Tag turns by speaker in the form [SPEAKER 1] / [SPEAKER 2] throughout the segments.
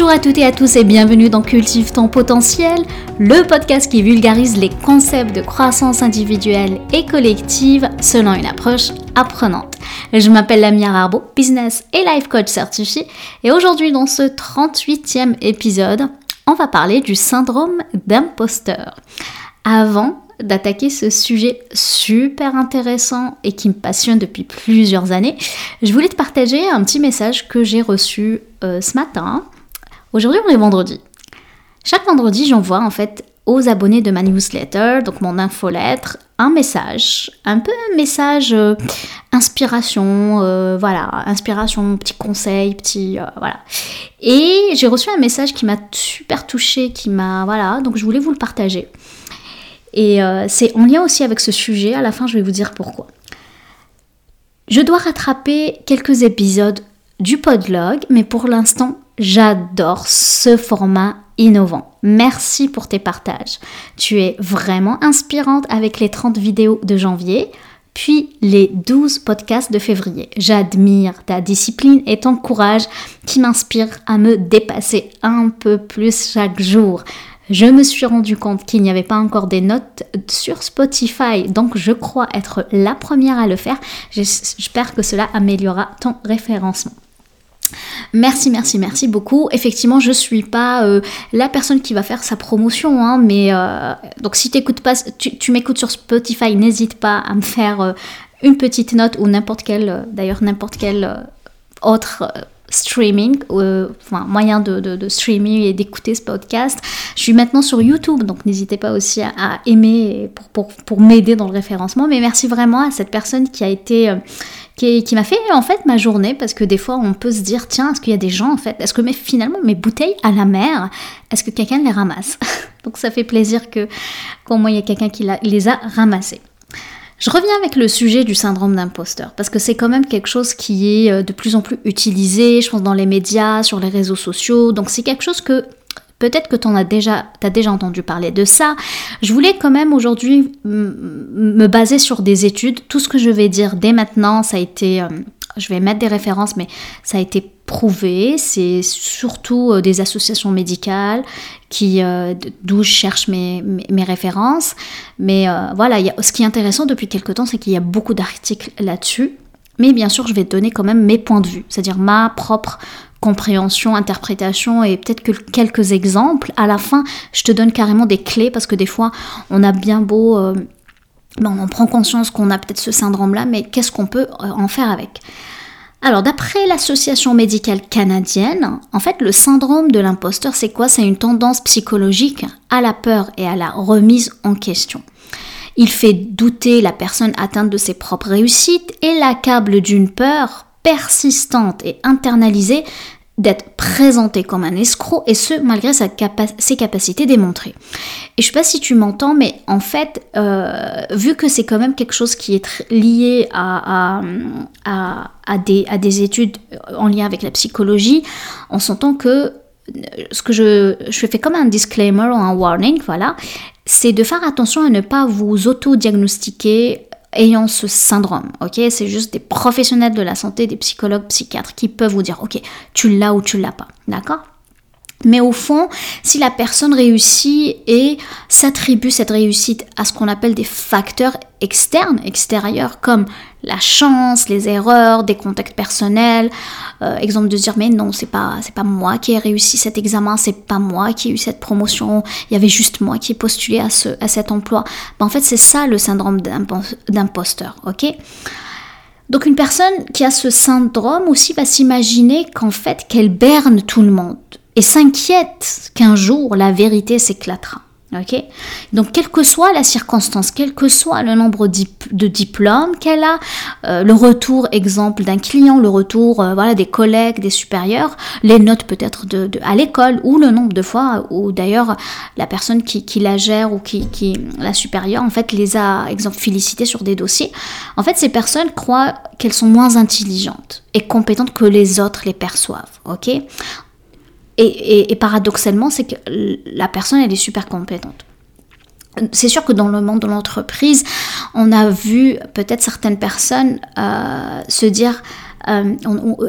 [SPEAKER 1] Bonjour à toutes et à tous et bienvenue dans Cultive ton potentiel, le podcast qui vulgarise les concepts de croissance individuelle et collective selon une approche apprenante. Je m'appelle Lamia Arbo, business et life coach certifié et aujourd'hui dans ce 38e épisode, on va parler du syndrome d'imposteur. Avant d'attaquer ce sujet super intéressant et qui me passionne depuis plusieurs années, je voulais te partager un petit message que j'ai reçu euh, ce matin. Aujourd'hui, on est vendredi. Chaque vendredi, j'envoie en fait aux abonnés de ma newsletter, donc mon infolettre, un message, un peu un message euh, inspiration, euh, voilà, inspiration, petit conseil, petit, voilà. Et j'ai reçu un message qui m'a super touchée, qui m'a, voilà, donc je voulais vous le partager. Et euh, c'est en lien aussi avec ce sujet, à la fin je vais vous dire pourquoi. Je dois rattraper quelques épisodes du podlog, mais pour l'instant, j'adore ce format innovant. Merci pour tes partages. Tu es vraiment inspirante avec les 30 vidéos de janvier, puis les 12 podcasts de février. J'admire ta discipline et ton courage qui m'inspire à me dépasser un peu plus chaque jour. Je me suis rendu compte qu'il n'y avait pas encore des notes sur Spotify, donc je crois être la première à le faire. J'espère que cela améliorera ton référencement. Merci, merci, merci beaucoup. Effectivement, je suis pas euh, la personne qui va faire sa promotion, hein, mais euh, donc si pas, tu, m'écoutes sur Spotify, n'hésite pas à me faire euh, une petite note ou n'importe quel, d'ailleurs n'importe quel autre streaming, enfin, moyen de, streaming et d'écouter ce podcast. Je suis maintenant sur YouTube, donc n'hésitez pas aussi à, aimer pour, pour, pour m'aider dans le référencement. Mais merci vraiment à cette personne qui a été... qui, qui m'a fait en fait ma journée parce que des fois on peut se dire tiens est-ce qu'il y a des gens en fait? Est-ce que mais finalement mes bouteilles à la mer est-ce que quelqu'un les ramasse? Donc ça fait plaisir que qu'au moins il y a quelqu'un qui les a ramassées. Je reviens avec le sujet du syndrome d'imposteur, parce que c'est quand même quelque chose qui est euh, de plus en plus utilisé, je pense, dans les médias, sur les réseaux sociaux. Donc c'est quelque chose que peut-être que tu as déjà, as déjà entendu parler de ça. Je voulais quand même aujourd'hui me baser sur des études. Tout ce que je vais dire dès maintenant, ça a été... Euh, je vais mettre des références, mais ça a été prouvé. C'est surtout euh, des associations médicales qui, euh, d'où je cherche mes, références. Mais voilà, ce qui est intéressant depuis quelques temps, c'est qu'il y a beaucoup d'articles là-dessus. Mais bien sûr, je vais te donner quand même mes points de vue, c'est-à-dire ma propre compréhension, interprétation et peut-être que quelques exemples. À la fin, je te donne carrément des clés parce que des fois, on a bien beau... on prend conscience qu'on a peut-être ce syndrome-là, mais qu'est-ce qu'on peut en faire avec? Alors, d'après l'Association médicale canadienne, en fait, le syndrome de l'imposteur, c'est quoi? C'est une tendance psychologique à la peur et à la remise en question. Il fait douter la personne atteinte de ses propres réussites et l'accable d'une peur persistante et internalisée d'être présenté comme un escroc et ce malgré ses capacités démontrées. Et je sais pas si tu m'entends, mais en fait, euh, vu que c'est quand même quelque chose qui est lié à, des, études en lien avec la psychologie, on s'entend que euh, ce que je, je fais comme un disclaimer ou un warning, voilà, c'est de faire attention à ne pas vous auto-diagnostiquer ayant ce syndrome, ok? C'est juste des professionnels de la santé, des psychologues, psychiatres qui peuvent vous dire, ok, tu l'as ou tu l'as pas, d'accord? Mais au fond, si la personne réussit et s'attribue cette réussite à ce qu'on appelle des facteurs externes, extérieurs, comme la chance, les erreurs, des contacts personnels, euh, exemple de dire mais non, c'est pas c'est pas moi qui ai réussi cet examen, c'est pas moi qui ai eu cette promotion, il y avait juste moi qui ai postulé à ce à cet emploi. Ben, en fait, c'est ça le syndrome d'imposteur, OK? Donc une personne qui a ce syndrome aussi va s'imaginer qu'en fait qu'elle berne tout le monde et s'inquiète qu'un jour la vérité s'éclatera. ok? Donc, quelle que soit la circonstance, quel que soit le nombre de diplômes qu'elle a, euh, le retour, exemple, d'un client, le retour euh, voilà, des collègues, des supérieurs, les notes peut-être de, à l'école, ou le nombre de fois où d'ailleurs la personne qui, la gère ou qui, qui, la supérieure, en fait, les a, exemple, félicitées sur des dossiers. En fait, ces personnes croient qu'elles sont moins intelligentes et compétentes que les autres les perçoivent. ok? Et, paradoxalement, c'est que la personne, elle est super compétente. C'est sûr que dans le monde de l'entreprise, on a vu peut-être certaines personnes euh, se dire Euh,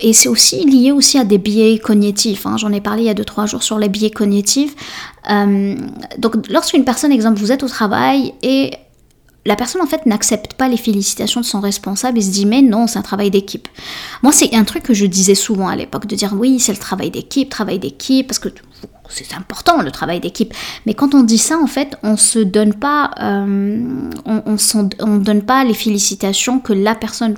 [SPEAKER 1] et c'est aussi lié aussi à des biais cognitifs. Hein. J'en ai parlé il y a 2-3 jours sur les biais cognitifs. Euh, donc lorsqu'une personne, exemple, vous êtes au travail et la personne en fait n'accepte pas les félicitations de son responsable et se dit mais non c'est un travail d'équipe. Moi c'est un truc que je disais souvent à l'époque de dire oui c'est le travail d'équipe, travail d'équipe parce que c'est important le travail d'équipe. Mais quand on dit ça en fait on se donne pas euh, on, on, donne pas les félicitations que la personne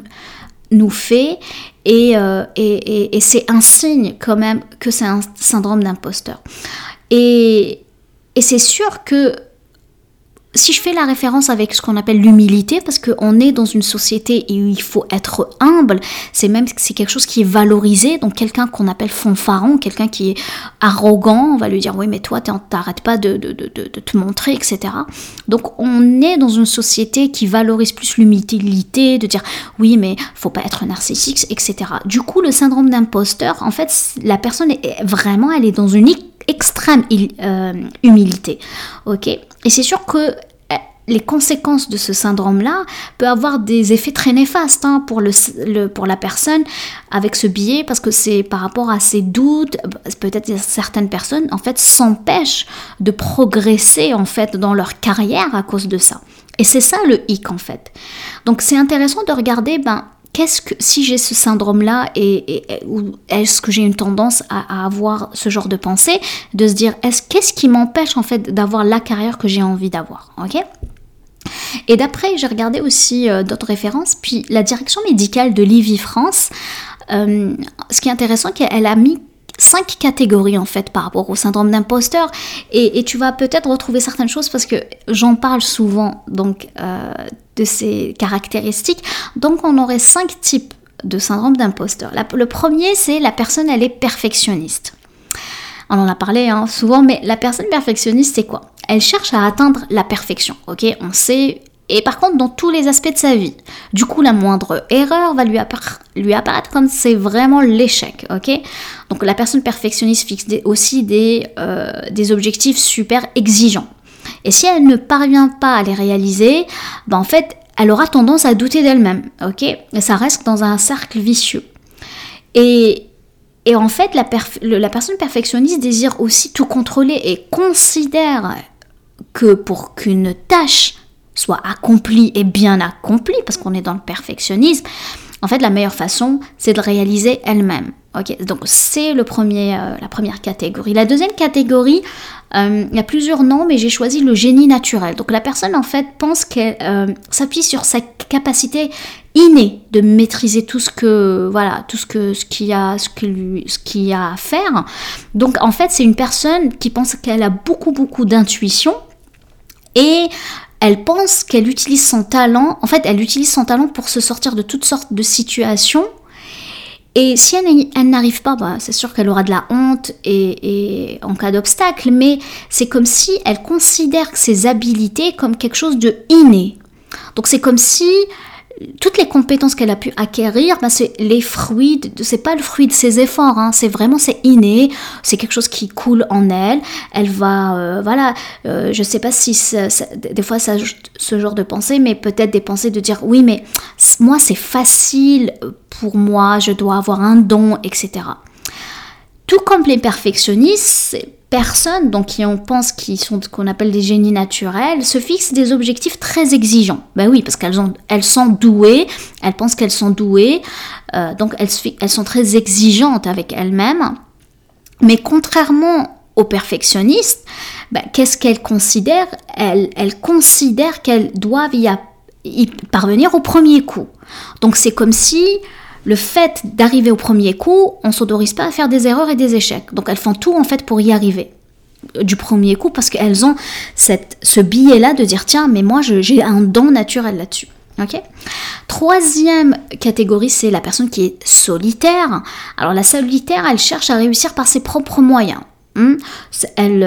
[SPEAKER 1] nous fait et, euh, et, c'est un signe quand même que c'est un syndrome d'imposteur. Et c'est sûr que si je fais la référence avec ce qu'on appelle l'humilité, parce qu'on est dans une société où il faut être humble, c'est même c'est quelque chose qui est valorisé. Donc quelqu'un qu'on appelle fanfaron, quelqu'un qui est arrogant, on va lui dire oui mais toi t'arrêtes pas de, de, te montrer, etc. Donc on est dans une société qui valorise plus l'humilité, de dire oui mais faut pas être narcissique, etc. Du coup le syndrome d'imposteur, en fait la personne est vraiment elle est dans une extrême euh, humilité. Ok Et c'est sûr que euh, les conséquences de ce syndrome-là peuvent avoir des effets très néfastes hein, pour, le, pour la personne avec ce biais parce que c'est par rapport à ses doutes, peut-être certaines personnes en fait s'empêchent de progresser en fait dans leur carrière à cause de ça. Et c'est ça le hic en fait. Donc c'est intéressant de regarder ben, qu'est-ce que si j'ai ce syndrome-là et, est-ce que j'ai une tendance à, avoir ce genre de pensée, de se dire est-ce qu'est-ce qui m'empêche en fait d'avoir la carrière que j'ai envie d'avoir, ok? Et d'après, j'ai regardé aussi euh, d'autres références, puis la direction médicale de Livy France, euh, ce qui est intéressant, qu'elle a mis cinq catégories en fait par rapport au syndrome d'imposteur et, tu vas peut-être retrouver certaines choses parce que j'en parle souvent donc euh, de ces caractéristiques. Donc on aurait cinq types de syndrome d'imposteur. Le premier c'est la personne elle est perfectionniste. On en a parlé hein, souvent, mais la personne perfectionniste c'est quoi? Elle cherche à atteindre la perfection. Ok, on sait et par contre dans tous les aspects de sa vie. Du coup, la moindre erreur va lui, apparaître comme c'est vraiment l'échec, ok? Donc la personne perfectionniste fixe aussi des, euh, des objectifs super exigeants. Et si elle ne parvient pas à les réaliser, ben en fait, elle aura tendance à douter d'elle-même, ok? Et ça reste dans un cercle vicieux. Et, en fait, la personne perfectionniste désire aussi tout contrôler et considère que pour qu'une tâche soit accomplie et bien accomplie, parce qu'on est dans le perfectionnisme, en fait, la meilleure façon, c'est de réaliser elle-même. Ok, donc c'est le premier, euh, la première catégorie. La deuxième catégorie, euh, il y a plusieurs noms, mais j'ai choisi le génie naturel. Donc la personne, en fait, pense qu'elle euh, s'appuie sur sa capacité innée de maîtriser tout ce que, voilà, tout ce que, ce qu'il a, ce que lui, ce qu'il y a à faire. Donc en fait, c'est une personne qui pense qu'elle a beaucoup, beaucoup d'intuition et elle pense qu'elle utilise son talent, en fait, elle utilise son talent pour se sortir de toutes sortes de situations. Et si elle, n'arrive pas, bah, c'est sûr qu'elle aura de la honte et, et en cas d'obstacle, mais c'est comme si elle considère ses habiletés comme quelque chose de inné. Donc c'est comme si toutes les compétences qu'elle a pu acquérir, ben c'est les fruits, c'est pas le fruit de ses efforts, hein, c'est vraiment c'est inné, c'est quelque chose qui coule en elle. Elle va, euh, voilà, euh, je sais pas si des fois ça ce genre de pensée, mais peut-être des pensées de dire oui, mais moi c'est facile pour moi, je dois avoir un don, etc. Tout comme les perfectionnistes, personnes, donc qui on pense qui sont ce qu'on appelle des génies naturels, se fixent des objectifs très exigeants. Ben oui, parce qu'elles ont, elles sont douées, elles pensent qu'elles sont douées, euh, donc elles, sont très exigeantes avec elles-mêmes. Mais contrairement aux perfectionnistes, ben, qu'est-ce qu'elles considèrent? Elles, considèrent qu'elles doivent y parvenir au premier coup. Donc c'est comme si le fait d'arriver au premier coup, on s'autorise pas à faire des erreurs et des échecs. Donc elles font tout en fait pour y arriver du premier coup parce qu'elles ont ce billet-là de dire tiens mais moi j'ai un don naturel là-dessus. Troisième catégorie, c'est la personne qui est solitaire. Alors la solitaire, elle cherche à réussir par ses propres moyens. Elle,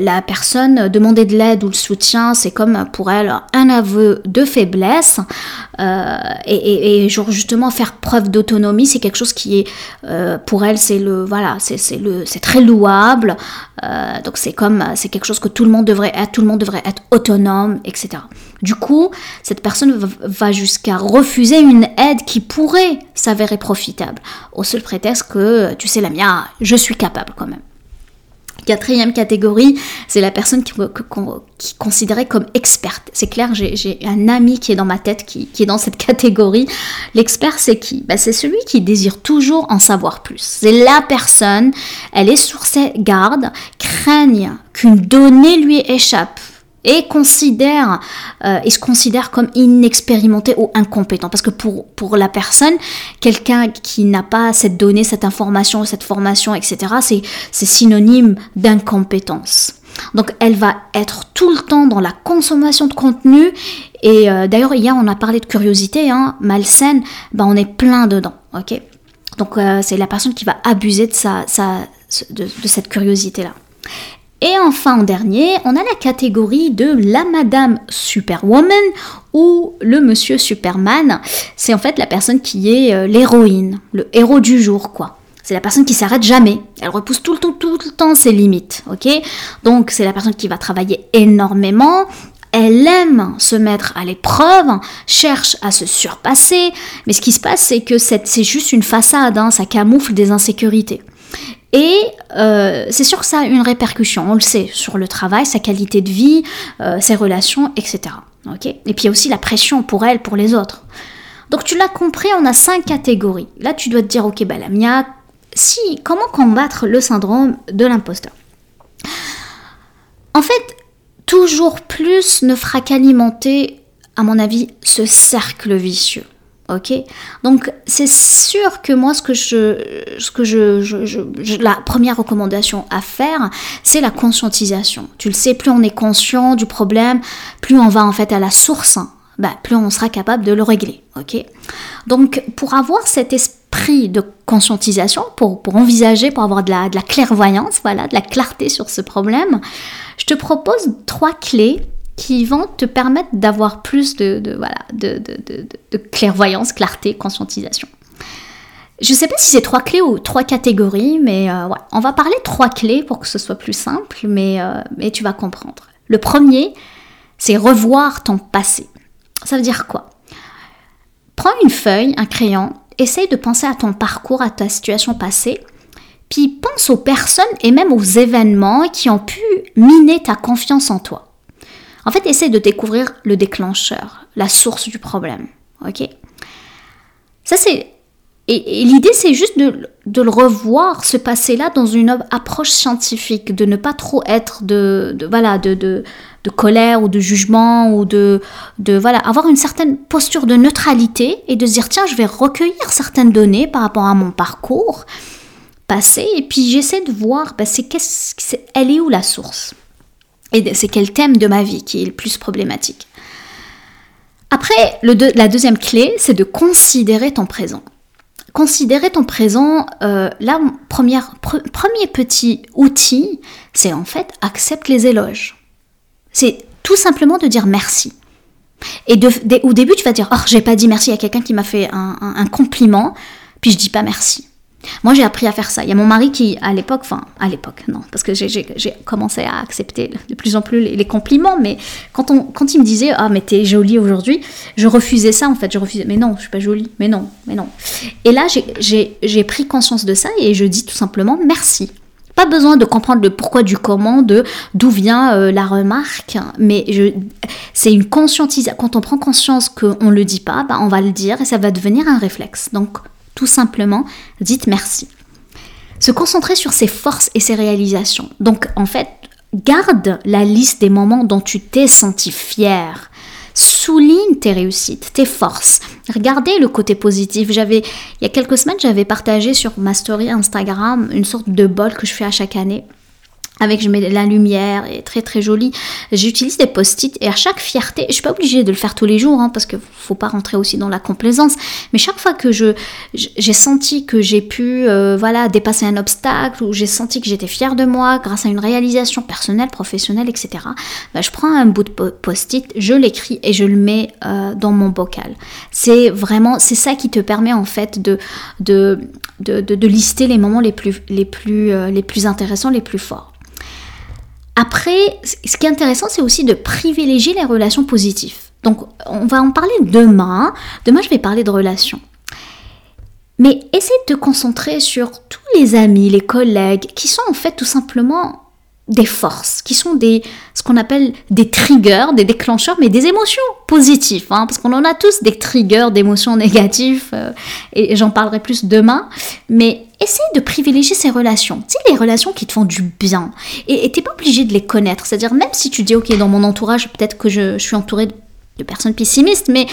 [SPEAKER 1] la, personne demander de l'aide ou le soutien, c'est comme pour elle un aveu de faiblesse. Euh, et, justement faire preuve d'autonomie, c'est quelque chose qui est euh, pour elle, c'est très louable. Euh, donc c'est comme c'est quelque chose que tout le monde devrait être, tout le monde devrait être autonome, etc. Du coup, cette personne va jusqu'à refuser une aide qui pourrait s'avérer profitable, au seul prétexte que tu sais la mienne, je suis capable quand même. Quatrième catégorie, c'est la personne qui, qui, considérée comme experte. C'est clair, j'ai un ami qui est dans ma tête, qui, est dans cette catégorie. L'expert, c'est qui? Bah, C'est celui qui désire toujours en savoir plus. C'est la personne, elle est sur ses gardes, craigne qu'une donnée lui échappe et considère euh, se considère comme inexpérimenté ou incompétent. Parce que pour pour la personne quelqu'un qui n'a pas cette donnée cette information cette formation etc c'est c'est synonyme d'incompétence. Donc elle va être tout le temps dans la consommation de contenu. Et euh, d'ailleurs hier on a parlé de curiosité hein, malsaine. Ben on est plein dedans ok? Donc euh, c'est la personne qui va abuser de sa, de cette curiosité là et enfin, en dernier, on a la catégorie de la Madame Superwoman ou le Monsieur Superman. C'est en fait la personne qui est euh, l'héroïne, le héros du jour, quoi. C'est la personne qui s'arrête jamais. Elle repousse tout le temps, tout le temps ses limites, ok? Donc c'est la personne qui va travailler énormément, elle aime se mettre à l'épreuve, cherche à se surpasser, mais ce qui se passe, c'est que c'est juste une façade, hein, ça camoufle des insécurités. Et euh, c'est sûr que ça a une répercussion, on le sait, sur le travail, sa qualité de vie, euh, ses relations, etc. Ok? Et puis il y a aussi la pression pour elle, pour les autres. Donc tu l'as compris, on a cinq catégories. Là, tu dois te dire, ok, bah la mia, si, comment combattre le syndrome de l'imposteur? En fait, toujours plus ne fera qu'alimenter, à mon avis, ce cercle vicieux. Ok Donc c'est sûr que moi ce que je ce que je, la première recommandation à faire, c'est la conscientisation. Tu le sais, plus on est conscient du problème, plus on va en fait à la source, bah, plus on sera capable de le régler. Ok Donc pour avoir cet esprit de conscientisation, pour, pour envisager, pour avoir de la, de la clairvoyance, voilà, de la clarté sur ce problème, je te propose trois clés qui vont te permettre d'avoir plus de, voilà, de, de, clairvoyance, clarté, conscientisation. Je ne sais pas si c'est trois clés ou trois catégories, mais euh, on va parler trois clés pour que ce soit plus simple, mais, euh, mais tu vas comprendre. Le premier, c'est revoir ton passé. Ça veut dire quoi? Prends une feuille, un crayon, essaye de penser à ton parcours, à ta situation passée, puis pense aux personnes et même aux événements qui ont pu miner ta confiance en toi. En fait, essaye de découvrir le déclencheur, la source du problème. Ok? Ça, c'est. Et, l'idée, c'est juste de, le revoir, ce passé-là, dans une approche scientifique, de ne pas trop être de, voilà, de, de, colère ou de jugement, ou de, de voilà, avoir une certaine posture de neutralité et de se dire tiens, je vais recueillir certaines données par rapport à mon parcours passé, et puis j'essaie de voir, ben, c'est, qu'est-ce, elle est où la source? Et c'est quel thème de ma vie qui est le plus problématique. Après, la deuxième clé, c'est de considérer ton présent. Considérer ton présent, euh, là, première, premier petit outil, c'est en fait accepte les éloges. C'est tout simplement de dire merci. Et au début, tu vas dire, oh, j'ai pas dit merci à quelqu'un qui m'a fait un, un compliment, puis je dis pas merci. Moi, j'ai appris à faire ça. Il y a mon mari qui, à l'époque, enfin, à l'époque, non, parce que j'ai commencé à accepter de plus en plus les, compliments, mais quand, on, quand il me disait Ah, mais t'es jolie aujourd'hui, je refusais ça en fait. Je refusais, mais non, je suis pas jolie, mais non, mais non. Et là, j'ai pris conscience de ça et je dis tout simplement merci. Pas besoin de comprendre le pourquoi du comment, de d'où vient euh, la remarque, mais c'est une conscientisation. Quand on prend conscience qu'on ne le dit pas, bah, on va le dire et ça va devenir un réflexe. Donc, tout simplement, dites merci. Se concentrer sur ses forces et ses réalisations. Donc en fait, garde la liste des moments dont tu t'es senti fier. Souligne tes réussites, tes forces. Regardez le côté positif. J'avais, il y a quelques semaines, j'avais partagé sur ma story Instagram une sorte de bol que je fais à chaque année avec je mets la lumière et très très joli. J'utilise des post-it et à chaque fierté, je suis pas obligée de le faire tous les jours hein, parce que faut pas rentrer aussi dans la complaisance, mais chaque fois que je j'ai senti que j'ai pu euh, voilà dépasser un obstacle ou j'ai senti que j'étais fière de moi grâce à une réalisation personnelle, professionnelle, etc. Bah, je prends un bout de post-it, je l'écris et je le mets euh, dans mon bocal. C'est vraiment c'est ça qui te permet en fait de de, de, de, lister les moments les plus les plus euh, les plus intéressants, les plus forts. Après, ce qui est intéressant, c'est aussi de privilégier les relations positives. Donc, on va en parler demain. Demain, je vais parler de relations. Mais essaie de te concentrer sur tous les amis, les collègues, qui sont en fait tout simplement des forces, qui sont des, ce qu'on appelle des triggers, des déclencheurs, mais des émotions positives, hein, parce qu'on en a tous des triggers d'émotions négatives, euh, et j'en parlerai plus demain, mais essaye de privilégier ces relations, tu sais, les relations qui te font du bien, et t'es pas obligé de les connaître, c'est-à-dire même si tu dis, ok, dans mon entourage, peut-être que je, suis entourée de personnes pessimistes, mais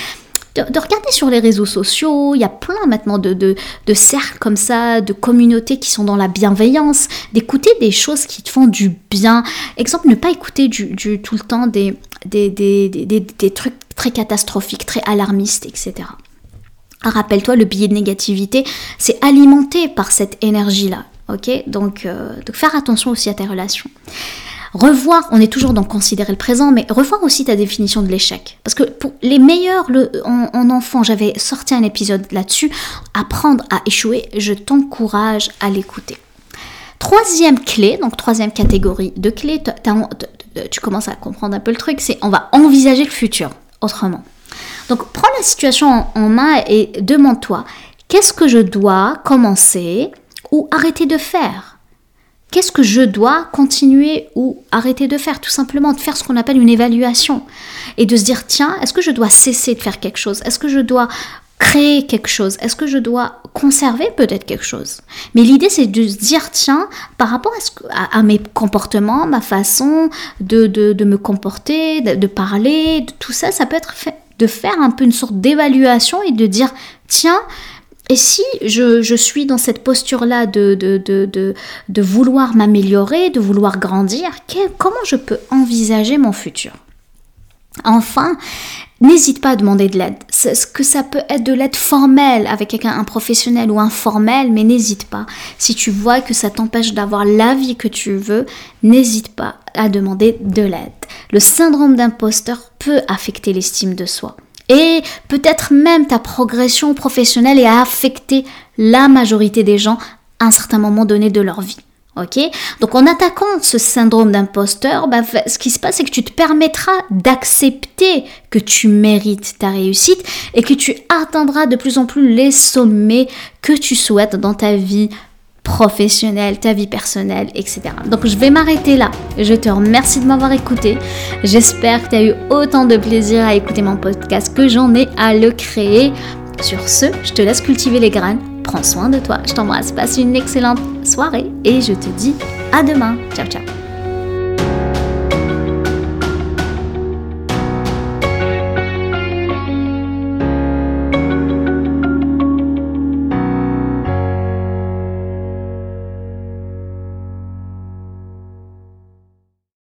[SPEAKER 1] de, regarder sur les réseaux sociaux. Il y a plein maintenant de, cercles comme ça, de communautés qui sont dans la bienveillance, d'écouter des choses qui te font du bien. Exemple, ne pas écouter du, tout le temps des, trucs très catastrophiques, très alarmistes, etc. Rappelle-toi, le billet de négativité, c'est alimenté par cette énergie-là. Ok? Donc, euh, donc, faire attention aussi à tes relations revoir, on est toujours dans considérer le présent, mais revoir aussi ta définition de l'échec. Parce que pour les meilleurs le, en, enfant, j'avais sorti un épisode là-dessus, apprendre à échouer, je t'encourage à l'écouter. Troisième clé, donc troisième catégorie de clés, tu commences à comprendre un peu le truc, c'est on va envisager le futur autrement. Donc prends la situation en main et demande-toi, qu'est-ce que je dois commencer ou arrêter de faire? Qu'est-ce que je dois continuer ou arrêter de faire? Tout simplement de faire ce qu'on appelle une évaluation et de se dire tiens, est-ce que je dois cesser de faire quelque chose? Est-ce que je dois créer quelque chose? Est-ce que je dois conserver peut-être quelque chose? Mais l'idée c'est de se dire tiens, par rapport à, mes comportements, ma façon de, de, me comporter, de, de, parler, de tout ça, ça peut être fait, de faire un peu une sorte d'évaluation et de dire tiens, et si je, suis dans cette posture-là de, de, vouloir m'améliorer, de vouloir grandir, comment je peux envisager mon futur? Enfin, n'hésite pas à demander de l'aide. Ce que ça peut être de l'aide formelle avec quelqu'un, un professionnel ou informel, mais n'hésite pas. Si tu vois que ça t'empêche d'avoir la vie que tu veux, n'hésite pas à demander de l'aide. Le syndrome d'imposteur peut affecter l'estime de soi et peut-être même ta progression professionnelle et affecter la majorité des gens à un certain moment donné de leur vie. Donc en attaquant ce syndrome d'imposteur, bah, ce qui se passe, c'est que tu te permettras d'accepter que tu mérites ta réussite et que tu atteindras de plus en plus les sommets que tu souhaites dans ta vie professionnelle, ta vie personnelle, etc. Donc je vais m'arrêter là. Je te remercie de m'avoir écouté. J'espère que tu as eu autant de plaisir à écouter mon podcast que j'en ai à le créer. Sur ce, je te laisse cultiver les graines. Prends soin de toi. Je t'embrasse. Passe une excellente soirée et je te dis à demain. Ciao ciao.